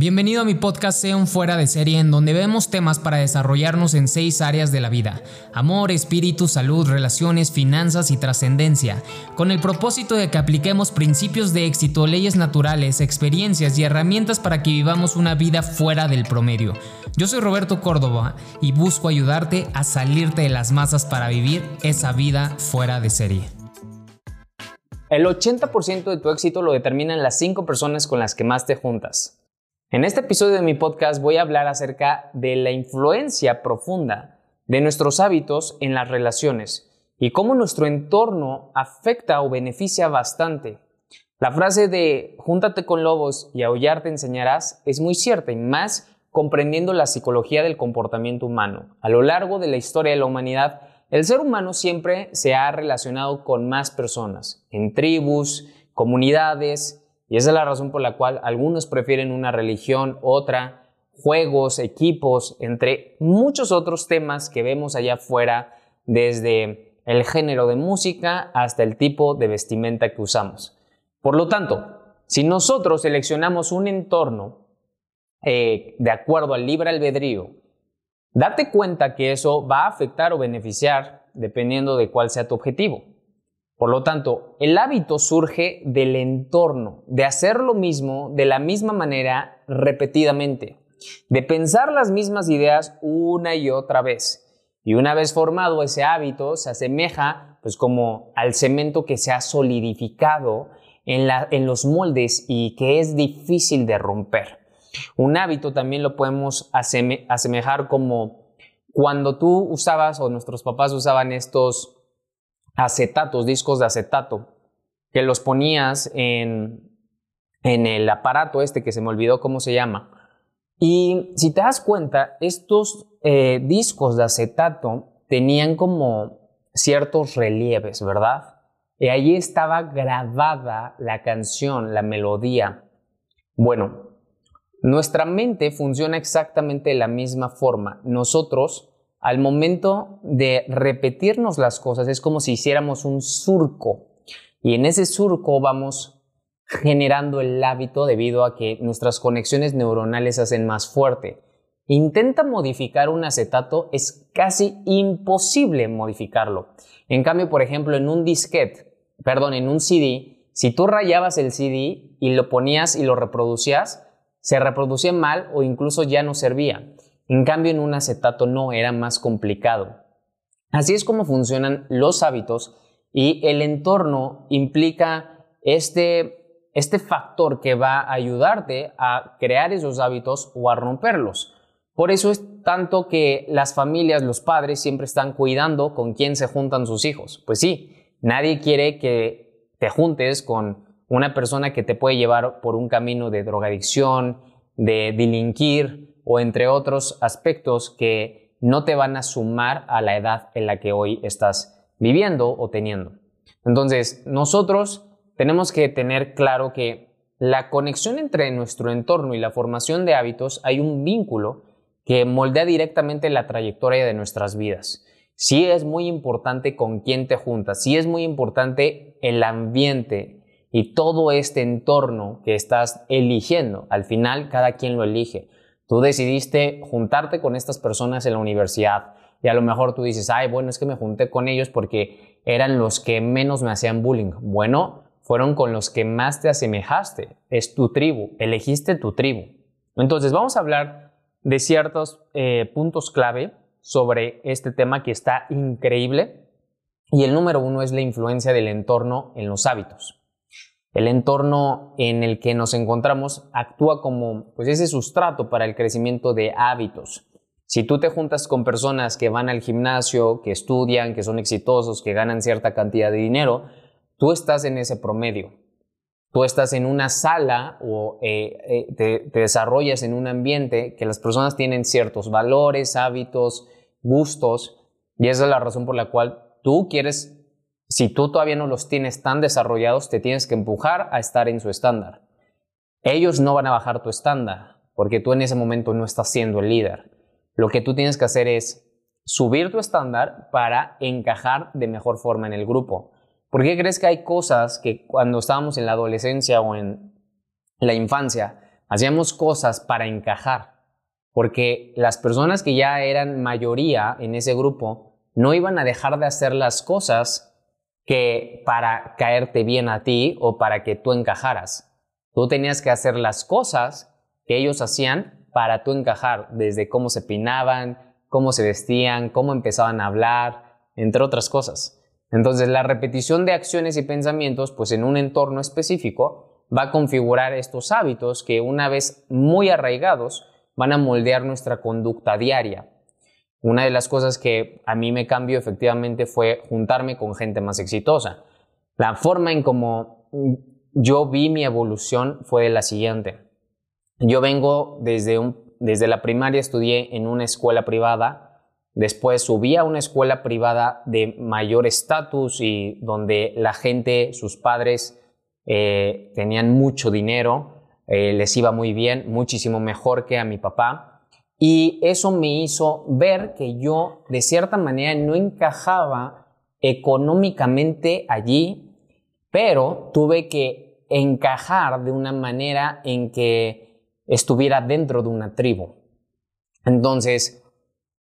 Bienvenido a mi podcast Sea fuera de serie en donde vemos temas para desarrollarnos en seis áreas de la vida. Amor, espíritu, salud, relaciones, finanzas y trascendencia. Con el propósito de que apliquemos principios de éxito, leyes naturales, experiencias y herramientas para que vivamos una vida fuera del promedio. Yo soy Roberto Córdoba y busco ayudarte a salirte de las masas para vivir esa vida fuera de serie. El 80% de tu éxito lo determinan las 5 personas con las que más te juntas. En este episodio de mi podcast voy a hablar acerca de la influencia profunda de nuestros hábitos en las relaciones y cómo nuestro entorno afecta o beneficia bastante. La frase de júntate con lobos y aullar te enseñarás es muy cierta y más comprendiendo la psicología del comportamiento humano. A lo largo de la historia de la humanidad, el ser humano siempre se ha relacionado con más personas, en tribus, comunidades, y esa es la razón por la cual algunos prefieren una religión, otra, juegos, equipos, entre muchos otros temas que vemos allá afuera, desde el género de música hasta el tipo de vestimenta que usamos. Por lo tanto, si nosotros seleccionamos un entorno eh, de acuerdo al libre albedrío, date cuenta que eso va a afectar o beneficiar dependiendo de cuál sea tu objetivo. Por lo tanto, el hábito surge del entorno, de hacer lo mismo de la misma manera repetidamente, de pensar las mismas ideas una y otra vez. Y una vez formado ese hábito, se asemeja pues como al cemento que se ha solidificado en, los moldes y que es difícil de romper. Un hábito también lo podemos asemejar como cuando tú usabas o nuestros papás usaban estos acetatos, discos de acetato, que los ponías en, en el aparato este que se me olvidó cómo se llama. Y si te das cuenta, estos eh, discos de acetato tenían como ciertos relieves, ¿verdad? Y allí estaba grabada la canción, la melodía. Bueno, nuestra mente funciona exactamente de la misma forma. Nosotros al momento de repetirnos las cosas es como si hiciéramos un surco y en ese surco vamos generando el hábito debido a que nuestras conexiones neuronales se hacen más fuerte. Intenta modificar un acetato, es casi imposible modificarlo. En cambio, por ejemplo, en un disquete, perdón, en un CD, si tú rayabas el CD y lo ponías y lo reproducías, se reproducía mal o incluso ya no servía. En cambio, en un acetato no, era más complicado. Así es como funcionan los hábitos y el entorno implica este, este factor que va a ayudarte a crear esos hábitos o a romperlos. Por eso es tanto que las familias, los padres siempre están cuidando con quién se juntan sus hijos. Pues sí, nadie quiere que te juntes con una persona que te puede llevar por un camino de drogadicción, de delinquir, o entre otros aspectos que no te van a sumar a la edad en la que hoy estás viviendo o teniendo. Entonces, nosotros tenemos que tener claro que la conexión entre nuestro entorno y la formación de hábitos hay un vínculo que moldea directamente la trayectoria de nuestras vidas. Sí es muy importante con quién te juntas, sí es muy importante el ambiente y todo este entorno que estás eligiendo. Al final, cada quien lo elige. Tú decidiste juntarte con estas personas en la universidad y a lo mejor tú dices, ay, bueno, es que me junté con ellos porque eran los que menos me hacían bullying. Bueno, fueron con los que más te asemejaste. Es tu tribu, elegiste tu tribu. Entonces, vamos a hablar de ciertos eh, puntos clave sobre este tema que está increíble. Y el número uno es la influencia del entorno en los hábitos. El entorno en el que nos encontramos actúa como pues, ese sustrato para el crecimiento de hábitos. Si tú te juntas con personas que van al gimnasio, que estudian, que son exitosos, que ganan cierta cantidad de dinero, tú estás en ese promedio. Tú estás en una sala o eh, eh, te, te desarrollas en un ambiente que las personas tienen ciertos valores, hábitos, gustos, y esa es la razón por la cual tú quieres si tú todavía no los tienes tan desarrollados, te tienes que empujar a estar en su estándar. Ellos no van a bajar tu estándar, porque tú en ese momento no estás siendo el líder. Lo que tú tienes que hacer es subir tu estándar para encajar de mejor forma en el grupo. ¿Por qué crees que hay cosas que cuando estábamos en la adolescencia o en la infancia hacíamos cosas para encajar, porque las personas que ya eran mayoría en ese grupo no iban a dejar de hacer las cosas que para caerte bien a ti o para que tú encajaras. Tú tenías que hacer las cosas que ellos hacían para tú encajar, desde cómo se peinaban, cómo se vestían, cómo empezaban a hablar, entre otras cosas. Entonces, la repetición de acciones y pensamientos, pues en un entorno específico, va a configurar estos hábitos que una vez muy arraigados van a moldear nuestra conducta diaria. Una de las cosas que a mí me cambió efectivamente fue juntarme con gente más exitosa. La forma en cómo yo vi mi evolución fue la siguiente. Yo vengo desde, desde la primaria, estudié en una escuela privada, Después subí a una escuela privada de mayor estatus y donde la gente, sus padres, eh, tenían mucho dinero, eh, les iba muy bien, muchísimo mejor que a mi papá. Y eso me hizo ver que yo, de cierta manera, no encajaba económicamente allí, pero tuve que encajar de una manera en que estuviera dentro de una tribu. Entonces,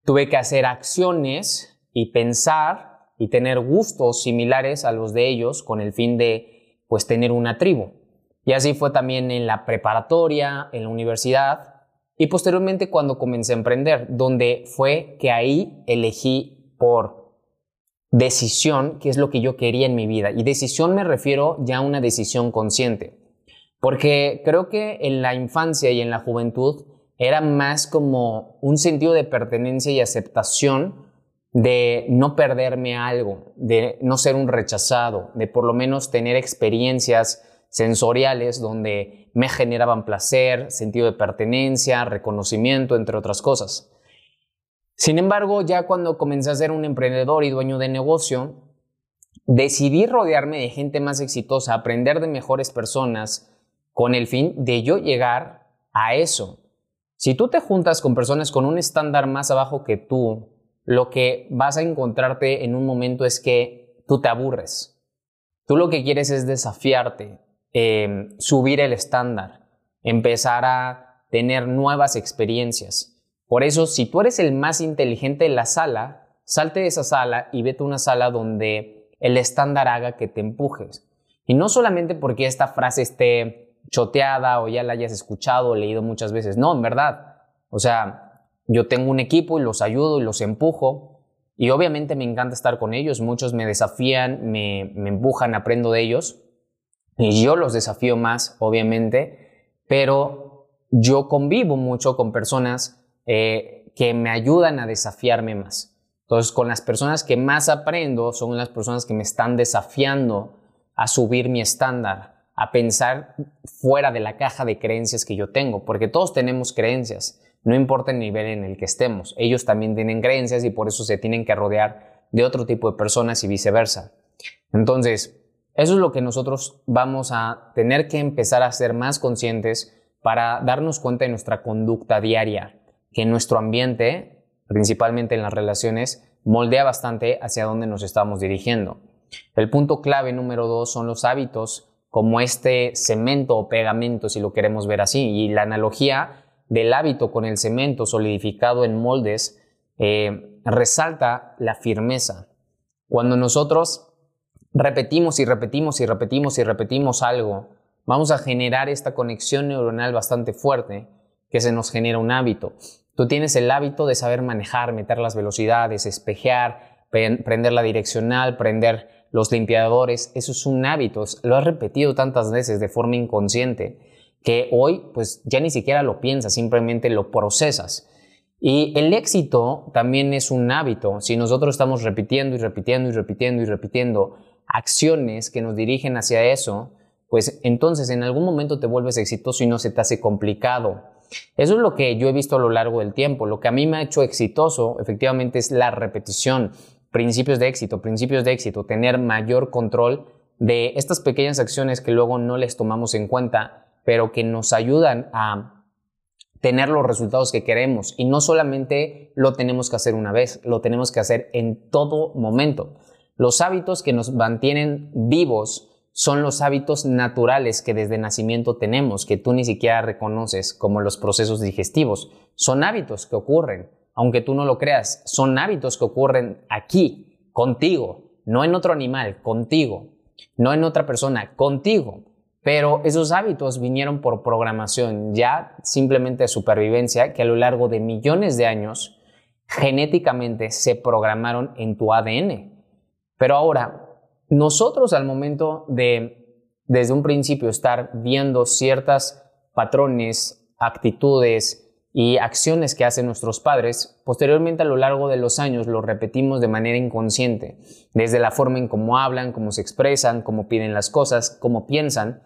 tuve que hacer acciones y pensar y tener gustos similares a los de ellos con el fin de pues tener una tribu. Y así fue también en la preparatoria, en la universidad y posteriormente cuando comencé a emprender, donde fue que ahí elegí por decisión qué es lo que yo quería en mi vida. Y decisión me refiero ya a una decisión consciente. Porque creo que en la infancia y en la juventud era más como un sentido de pertenencia y aceptación de no perderme algo, de no ser un rechazado, de por lo menos tener experiencias sensoriales donde me generaban placer, sentido de pertenencia, reconocimiento, entre otras cosas. Sin embargo, ya cuando comencé a ser un emprendedor y dueño de negocio, decidí rodearme de gente más exitosa, aprender de mejores personas, con el fin de yo llegar a eso, si tú te juntas con personas con un estándar más abajo que tú, lo que vas a encontrarte en un momento es que tú te aburres. Tú lo que quieres es desafiarte, em, subir el estándar, empezar a tener nuevas experiencias. Por eso, si tú eres el más inteligente en la sala, salte de esa sala y vete a una sala donde el estándar haga que te empujes. Y no solamente porque esta frase esté choteada o ya la hayas escuchado o leído muchas veces. No, en verdad. O sea, yo tengo un equipo y los ayudo y los empujo. Y obviamente me encanta estar con ellos. Muchos me desafían, me empujan, aprendo de ellos. Y yo los desafío más, obviamente. Pero yo convivo mucho con personas eh, que me ayudan a desafiarme más. Entonces, con las personas que más aprendo son las personas que me están desafiando a subir mi estándar, a pensar fuera de la caja de creencias que yo tengo, porque todos tenemos creencias, no importa el nivel en el que estemos, ellos también tienen creencias y por eso se tienen que rodear de otro tipo de personas y viceversa. Entonces, eso es lo que nosotros vamos a tener que empezar a ser más conscientes para darnos cuenta de nuestra conducta diaria, que nuestro ambiente, principalmente en las relaciones, moldea bastante hacia dónde nos estamos dirigiendo. El punto clave número dos son los hábitos como este cemento o pegamento, si lo queremos ver así. Y la analogía del hábito con el cemento solidificado en moldes eh, resalta la firmeza. Cuando nosotros repetimos y repetimos y repetimos y repetimos algo, vamos a generar esta conexión neuronal bastante fuerte que se nos genera un hábito. Tú tienes el hábito de saber manejar, meter las velocidades, espejear, prender la direccional, prender los limpiadores, eso es un hábito, lo has repetido tantas veces de forma inconsciente que hoy pues ya ni siquiera lo piensas, simplemente lo procesas. Y el éxito también es un hábito. Si nosotros estamos repitiendo y repitiendo y repitiendo y repitiendo acciones que nos dirigen hacia eso, pues entonces en algún momento te vuelves exitoso y no se te hace complicado. Eso es lo que yo he visto a lo largo del tiempo. Lo que a mí me ha hecho exitoso efectivamente es la repetición principios de éxito, principios de éxito, tener mayor control de estas pequeñas acciones que luego no les tomamos en cuenta, pero que nos ayudan a tener los resultados que queremos. Y no solamente lo tenemos que hacer una vez, lo tenemos que hacer en todo momento. Los hábitos que nos mantienen vivos son los hábitos naturales que desde nacimiento tenemos, que tú ni siquiera reconoces como los procesos digestivos. Son hábitos que ocurren, aunque tú no lo creas, son hábitos que ocurren aquí, contigo, no en otro animal, contigo, no en otra persona, contigo. Pero esos hábitos vinieron por programación, ya simplemente de supervivencia, que a lo largo de millones de años genéticamente se programaron en tu ADN. Pero ahora, nosotros al momento de, desde un principio, estar viendo ciertas patrones, actitudes y acciones que hacen nuestros padres, posteriormente a lo largo de los años lo repetimos de manera inconsciente, desde la forma en cómo hablan, cómo se expresan, cómo piden las cosas, cómo piensan.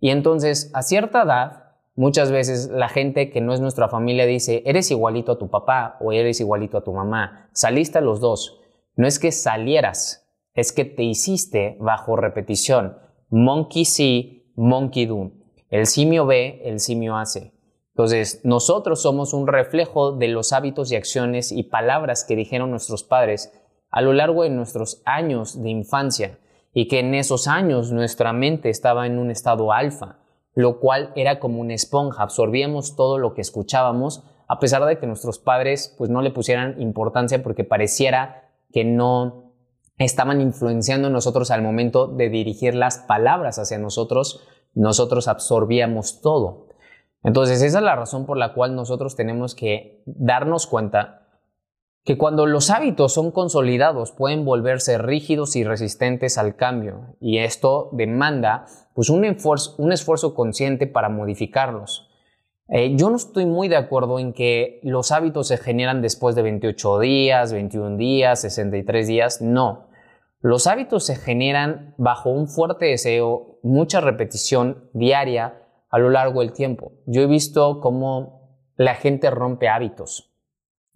Y entonces, a cierta edad, Muchas veces la gente que no es nuestra familia dice, eres igualito a tu papá o eres igualito a tu mamá, saliste a los dos. No es que salieras, es que te hiciste bajo repetición. Monkey see, monkey do. El simio ve, el simio hace. Entonces, nosotros somos un reflejo de los hábitos y acciones y palabras que dijeron nuestros padres a lo largo de nuestros años de infancia y que en esos años nuestra mente estaba en un estado alfa, lo cual era como una esponja, absorbíamos todo lo que escuchábamos a pesar de que nuestros padres pues no le pusieran importancia porque pareciera que no estaban influenciando en nosotros al momento de dirigir las palabras hacia nosotros, nosotros absorbíamos todo. Entonces esa es la razón por la cual nosotros tenemos que darnos cuenta que cuando los hábitos son consolidados pueden volverse rígidos y resistentes al cambio y esto demanda pues un esfuerzo consciente para modificarlos. Eh, yo no estoy muy de acuerdo en que los hábitos se generan después de 28 días, 21 días, 63 días. No. Los hábitos se generan bajo un fuerte deseo, mucha repetición diaria a lo largo del tiempo. Yo he visto cómo la gente rompe hábitos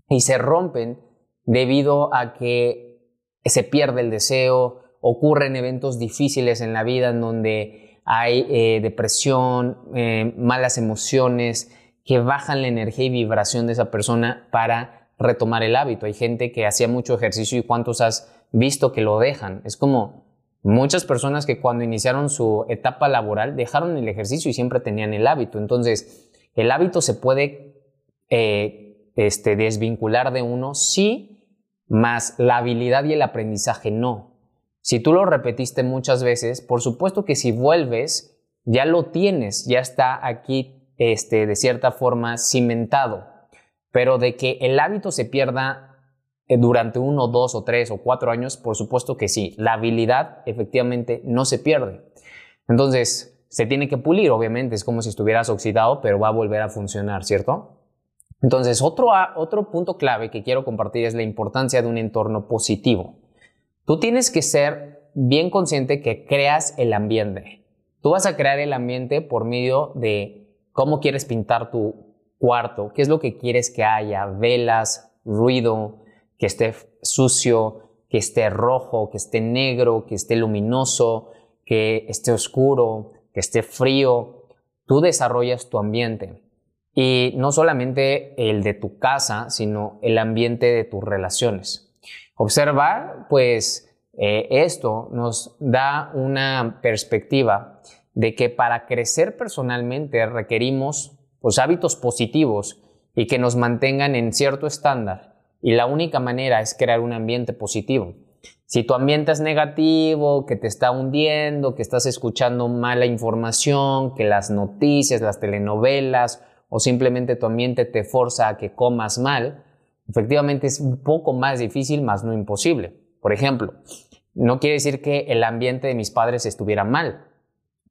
y se rompen debido a que se pierde el deseo, ocurren eventos difíciles en la vida en donde hay eh, depresión, eh, malas emociones que bajan la energía y vibración de esa persona para retomar el hábito. Hay gente que hacía mucho ejercicio y cuántos has visto que lo dejan. Es como muchas personas que cuando iniciaron su etapa laboral dejaron el ejercicio y siempre tenían el hábito. Entonces, el hábito se puede eh, este, desvincular de uno, sí, más la habilidad y el aprendizaje no. Si tú lo repetiste muchas veces, por supuesto que si vuelves, ya lo tienes, ya está aquí este, de cierta forma cimentado. Pero de que el hábito se pierda eh, durante uno, dos o tres o cuatro años, por supuesto que sí. La habilidad efectivamente no se pierde. Entonces, se tiene que pulir, obviamente, es como si estuvieras oxidado, pero va a volver a funcionar, ¿cierto? Entonces, otro, otro punto clave que quiero compartir es la importancia de un entorno positivo. Tú tienes que ser bien consciente que creas el ambiente. Tú vas a crear el ambiente por medio de cómo quieres pintar tu cuarto, qué es lo que quieres que haya, velas, ruido, que esté sucio, que esté rojo, que esté negro, que esté luminoso, que esté oscuro, que esté frío. Tú desarrollas tu ambiente. Y no solamente el de tu casa, sino el ambiente de tus relaciones. Observar, pues, eh, esto nos da una perspectiva de que para crecer personalmente requerimos pues, hábitos positivos y que nos mantengan en cierto estándar. Y la única manera es crear un ambiente positivo. Si tu ambiente es negativo, que te está hundiendo, que estás escuchando mala información, que las noticias, las telenovelas o simplemente tu ambiente te forza a que comas mal, efectivamente es un poco más difícil, más no imposible. Por ejemplo, no quiere decir que el ambiente de mis padres estuviera mal,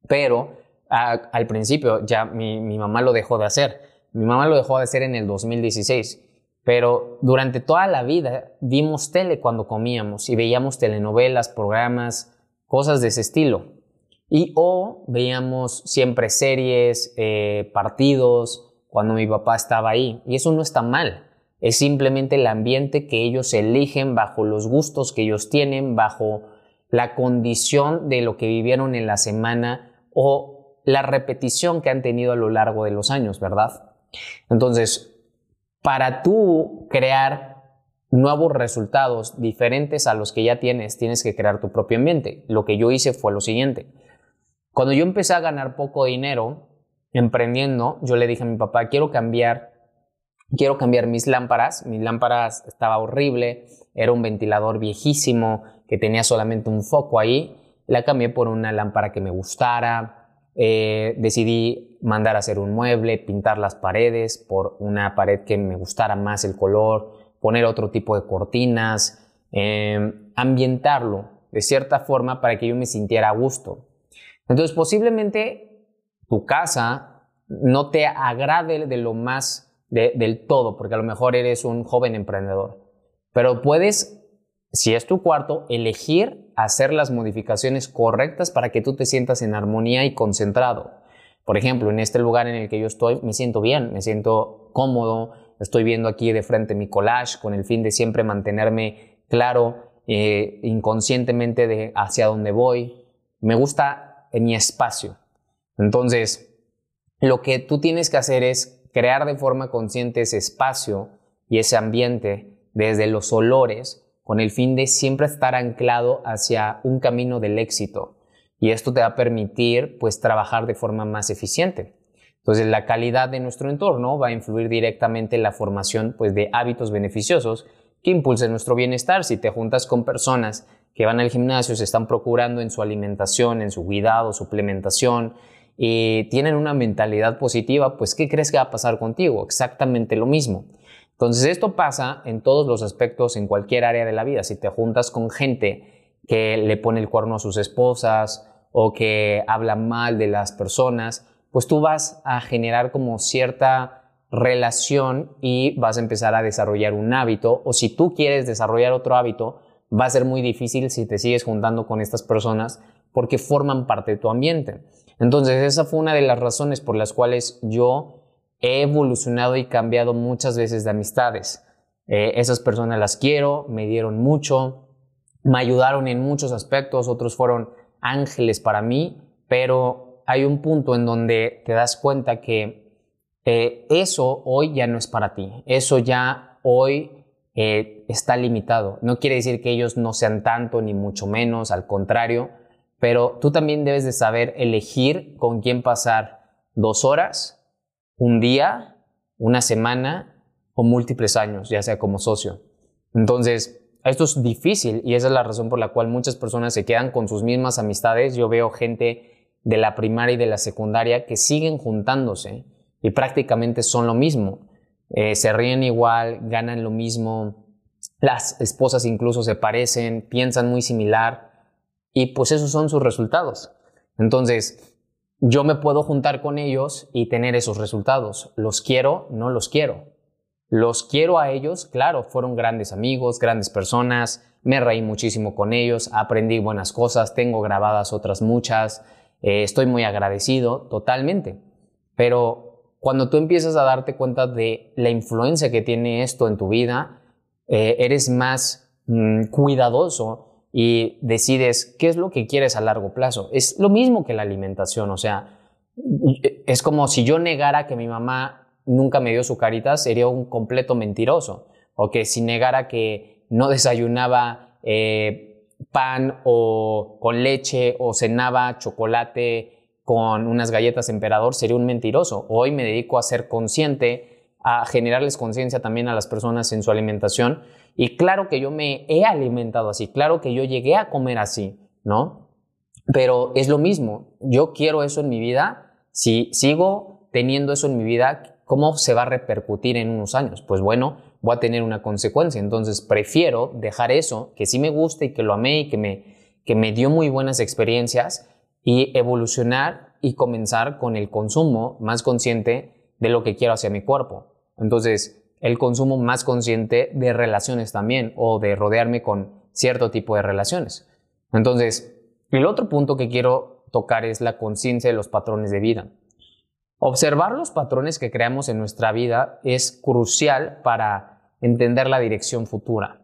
pero al principio ya mi, mi mamá lo dejó de hacer. Mi mamá lo dejó de hacer en el 2016, pero durante toda la vida vimos tele cuando comíamos y veíamos telenovelas, programas, cosas de ese estilo. Y o veíamos siempre series, eh, partidos, cuando mi papá estaba ahí. Y eso no está mal. Es simplemente el ambiente que ellos eligen bajo los gustos que ellos tienen, bajo la condición de lo que vivieron en la semana o la repetición que han tenido a lo largo de los años, ¿verdad? Entonces, para tú crear nuevos resultados diferentes a los que ya tienes, tienes que crear tu propio ambiente. Lo que yo hice fue lo siguiente. Cuando yo empecé a ganar poco dinero emprendiendo, yo le dije a mi papá, quiero cambiar, quiero cambiar mis lámparas. Mis lámparas estaba horrible, era un ventilador viejísimo que tenía solamente un foco ahí. La cambié por una lámpara que me gustara. Eh, decidí mandar a hacer un mueble, pintar las paredes por una pared que me gustara más el color, poner otro tipo de cortinas, em, ambientarlo de cierta forma para que yo me sintiera a gusto. Entonces, posiblemente tu casa no te agrade de lo más del todo, porque a lo mejor eres un joven emprendedor, pero puedes, si es tu cuarto, elegir hacer las modificaciones correctas para que tú te sientas en armonía y concentrado. Por ejemplo, en este lugar en el que yo estoy, me siento bien, me siento cómodo, estoy viendo aquí de frente mi collage con el fin de siempre mantenerme claro eh, inconscientemente de hacia dónde voy. Me gusta en mi espacio. Entonces, lo que tú tienes que hacer es crear de forma consciente ese espacio y ese ambiente desde los olores con el fin de siempre estar anclado hacia un camino del éxito. Y esto te va a permitir pues trabajar de forma más eficiente. Entonces, la calidad de nuestro entorno va a influir directamente en la formación pues, de hábitos beneficiosos que impulsen nuestro bienestar. Si te juntas con personas que van al gimnasio, se están procurando en su alimentación, en su cuidado, suplementación, y tienen una mentalidad positiva, pues ¿qué crees que va a pasar contigo? Exactamente lo mismo. Entonces, esto pasa en todos los aspectos, en cualquier área de la vida. Si te juntas con gente que le pone el cuerno a sus esposas o que habla mal de las personas, pues tú vas a generar como cierta relación y vas a empezar a desarrollar un hábito o si tú quieres desarrollar otro hábito, va a ser muy difícil si te sigues juntando con estas personas porque forman parte de tu ambiente. Entonces esa fue una de las razones por las cuales yo he evolucionado y cambiado muchas veces de amistades. Eh, esas personas las quiero, me dieron mucho, me ayudaron en muchos aspectos, otros fueron ángeles para mí, pero hay un punto en donde te das cuenta que eh, eso hoy ya no es para ti, eso ya hoy eh, está limitado. No quiere decir que ellos no sean tanto, ni mucho menos, al contrario, pero tú también debes de saber elegir con quién pasar dos horas, un día, una semana o múltiples años, ya sea como socio. Entonces, esto es difícil y esa es la razón por la cual muchas personas se quedan con sus mismas amistades. Yo veo gente de la primaria y de la secundaria que siguen juntándose y prácticamente son lo mismo. Eh, se ríen igual, ganan lo mismo, las esposas incluso se parecen, piensan muy similar y pues esos son sus resultados. Entonces, yo me puedo juntar con ellos y tener esos resultados. ¿Los quiero? No los quiero. Los quiero a ellos, claro, fueron grandes amigos, grandes personas, me reí muchísimo con ellos, aprendí buenas cosas, tengo grabadas otras muchas, eh, estoy muy agradecido totalmente. Pero cuando tú empiezas a darte cuenta de la influencia que tiene esto en tu vida, eh, eres más mm, cuidadoso y decides qué es lo que quieres a largo plazo. Es lo mismo que la alimentación, o sea, es como si yo negara que mi mamá nunca me dio su carita, sería un completo mentiroso. O que si negara que no desayunaba eh, pan o con leche o cenaba chocolate con unas galletas emperador, sería un mentiroso. Hoy me dedico a ser consciente, a generarles conciencia también a las personas en su alimentación. Y claro que yo me he alimentado así, claro que yo llegué a comer así, ¿no? Pero es lo mismo, yo quiero eso en mi vida, si sigo teniendo eso en mi vida, ¿cómo se va a repercutir en unos años? Pues bueno, voy a tener una consecuencia. Entonces prefiero dejar eso, que sí me gusta y que lo amé y que me, que me dio muy buenas experiencias y evolucionar y comenzar con el consumo más consciente de lo que quiero hacia mi cuerpo. Entonces, el consumo más consciente de relaciones también o de rodearme con cierto tipo de relaciones. Entonces, el otro punto que quiero tocar es la conciencia de los patrones de vida. Observar los patrones que creamos en nuestra vida es crucial para entender la dirección futura.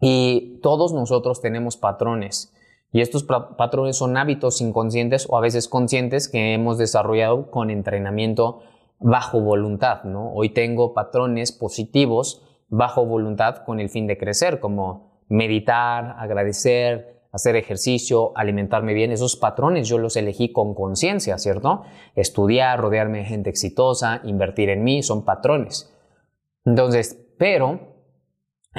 Y todos nosotros tenemos patrones. Y estos patrones son hábitos inconscientes o a veces conscientes que hemos desarrollado con entrenamiento bajo voluntad. ¿no? Hoy tengo patrones positivos bajo voluntad con el fin de crecer, como meditar, agradecer, hacer ejercicio, alimentarme bien, esos patrones yo los elegí con conciencia, ¿cierto? Estudiar, rodearme de gente exitosa, invertir en mí, son patrones. Entonces, pero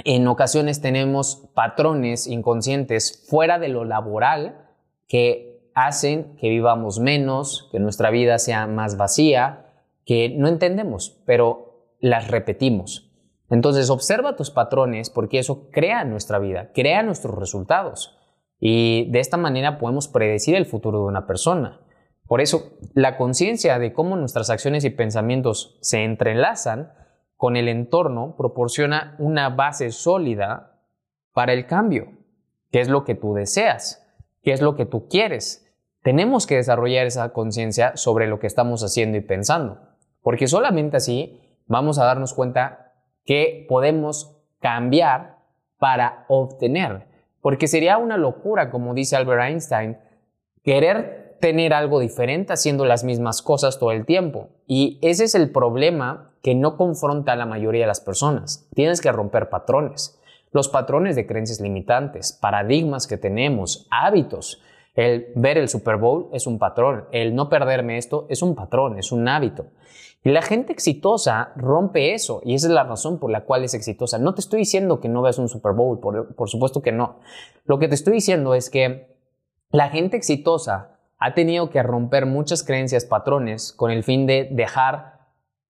en ocasiones tenemos patrones inconscientes fuera de lo laboral que hacen que vivamos menos, que nuestra vida sea más vacía, que no entendemos, pero las repetimos. Entonces observa tus patrones porque eso crea nuestra vida, crea nuestros resultados. Y de esta manera podemos predecir el futuro de una persona. Por eso, la conciencia de cómo nuestras acciones y pensamientos se entrelazan con el entorno proporciona una base sólida para el cambio, qué es lo que tú deseas, qué es lo que tú quieres. Tenemos que desarrollar esa conciencia sobre lo que estamos haciendo y pensando, porque solamente así vamos a darnos cuenta que podemos cambiar para obtener, porque sería una locura, como dice Albert Einstein, querer tener algo diferente haciendo las mismas cosas todo el tiempo. Y ese es el problema que no confronta a la mayoría de las personas. Tienes que romper patrones. Los patrones de creencias limitantes, paradigmas que tenemos, hábitos. El ver el Super Bowl es un patrón. El no perderme esto es un patrón, es un hábito. Y la gente exitosa rompe eso y esa es la razón por la cual es exitosa. No te estoy diciendo que no veas un Super Bowl, por, por supuesto que no. Lo que te estoy diciendo es que la gente exitosa ha tenido que romper muchas creencias, patrones, con el fin de dejar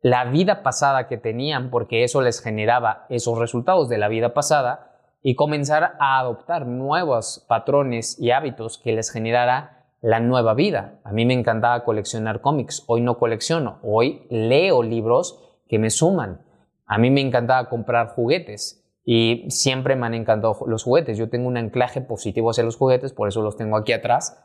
la vida pasada que tenían, porque eso les generaba esos resultados de la vida pasada, y comenzar a adoptar nuevos patrones y hábitos que les generara la nueva vida. A mí me encantaba coleccionar cómics, hoy no colecciono, hoy leo libros que me suman. A mí me encantaba comprar juguetes y siempre me han encantado los juguetes. Yo tengo un anclaje positivo hacia los juguetes, por eso los tengo aquí atrás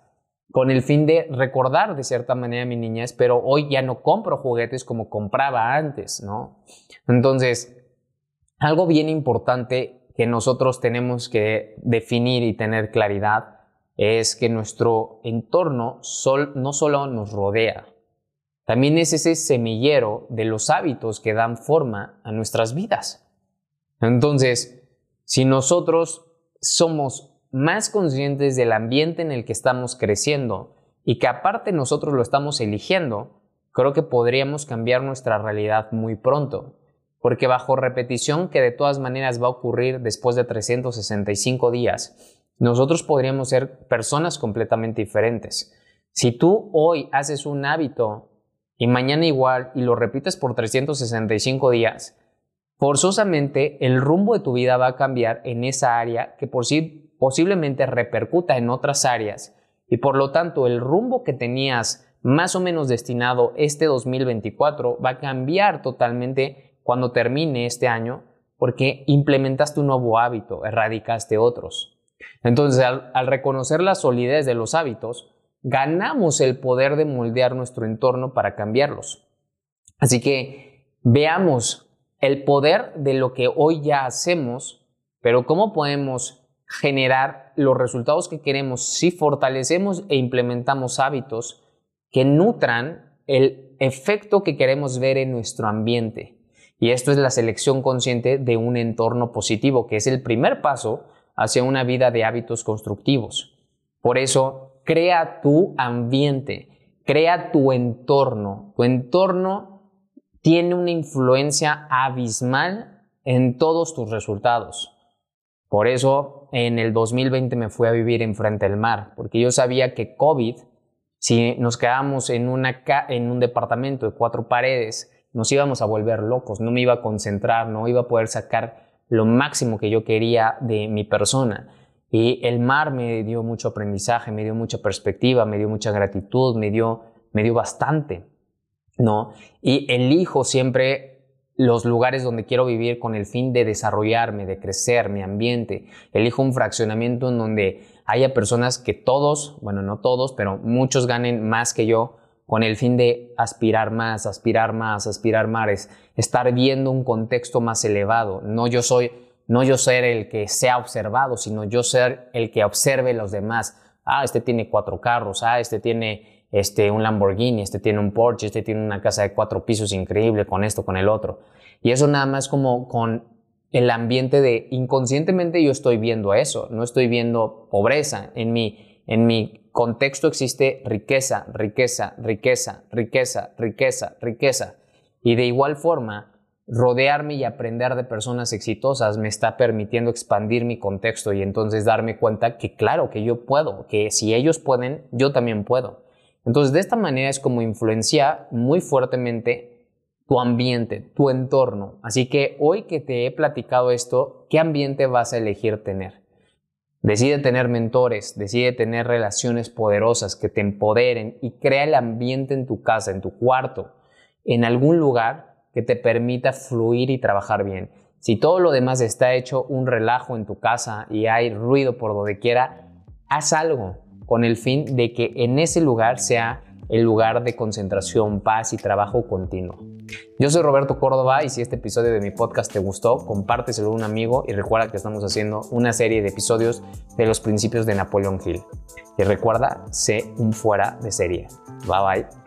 con el fin de recordar de cierta manera mi niñez, pero hoy ya no compro juguetes como compraba antes, ¿no? Entonces, algo bien importante que nosotros tenemos que definir y tener claridad es que nuestro entorno no solo nos rodea, también es ese semillero de los hábitos que dan forma a nuestras vidas. Entonces, si nosotros somos más conscientes del ambiente en el que estamos creciendo y que aparte nosotros lo estamos eligiendo, creo que podríamos cambiar nuestra realidad muy pronto. Porque bajo repetición, que de todas maneras va a ocurrir después de 365 días, nosotros podríamos ser personas completamente diferentes. Si tú hoy haces un hábito y mañana igual y lo repites por 365 días, forzosamente el rumbo de tu vida va a cambiar en esa área que por posiblemente repercuta en otras áreas y por lo tanto el rumbo que tenías más o menos destinado este 2024 va a cambiar totalmente cuando termine este año porque implementaste un nuevo hábito, erradicaste otros. Entonces, al, al, reconocer la solidez de los hábitos, ganamos el poder de moldear nuestro entorno para cambiarlos. Así que veamos el poder de lo que hoy ya hacemos, pero cómo podemos generar los resultados que queremos si fortalecemos e implementamos hábitos que nutran el efecto que queremos ver en nuestro ambiente. Y esto es la selección consciente de un entorno positivo, que es el primer paso hacia una vida de hábitos constructivos. Por eso, crea tu ambiente, crea tu entorno. Tu entorno tiene una influencia abismal en todos tus resultados. Por eso en el 2020 me fui a vivir enfrente del mar, porque yo sabía que COVID, si nos quedábamos en, una en un departamento de cuatro paredes, nos íbamos a volver locos, no me iba a concentrar, no iba a poder sacar lo máximo que yo quería de mi persona. Y el mar me dio mucho aprendizaje, me dio mucha perspectiva, me dio mucha gratitud, me dio, me dio bastante, ¿no? Y elijo siempre los lugares donde quiero vivir con el fin de desarrollarme, de crecer, mi ambiente. Elijo un fraccionamiento en donde haya personas que todos, bueno, no todos, pero muchos ganen más que yo con el fin de aspirar más, aspirar más, aspirar más, estar viendo un contexto más elevado. No yo soy, no yo ser el que sea observado, sino yo ser el que observe los demás. Ah, este tiene cuatro carros, ah, este tiene este, un Lamborghini, este tiene un Porsche, este tiene una casa de cuatro pisos increíble con esto, con el otro. Y eso nada más como con el ambiente de inconscientemente yo estoy viendo eso, no estoy viendo pobreza. En mi, en mi contexto existe riqueza, riqueza, riqueza, riqueza, riqueza, riqueza. Y de igual forma, rodearme y aprender de personas exitosas me está permitiendo expandir mi contexto y entonces darme cuenta que claro, que yo puedo, que si ellos pueden, yo también puedo. Entonces de esta manera es como influencia muy fuertemente tu ambiente, tu entorno. Así que hoy que te he platicado esto, ¿qué ambiente vas a elegir tener? Decide tener mentores, decide tener relaciones poderosas que te empoderen y crea el ambiente en tu casa, en tu cuarto, en algún lugar que te permita fluir y trabajar bien. Si todo lo demás está hecho un relajo en tu casa y hay ruido por donde quiera, haz algo con el fin de que en ese lugar sea el lugar de concentración, paz y trabajo continuo. Yo soy Roberto Córdoba y si este episodio de mi podcast te gustó, compárteselo a un amigo y recuerda que estamos haciendo una serie de episodios de los principios de Napoleón Hill. Y recuerda, sé un fuera de serie. Bye bye.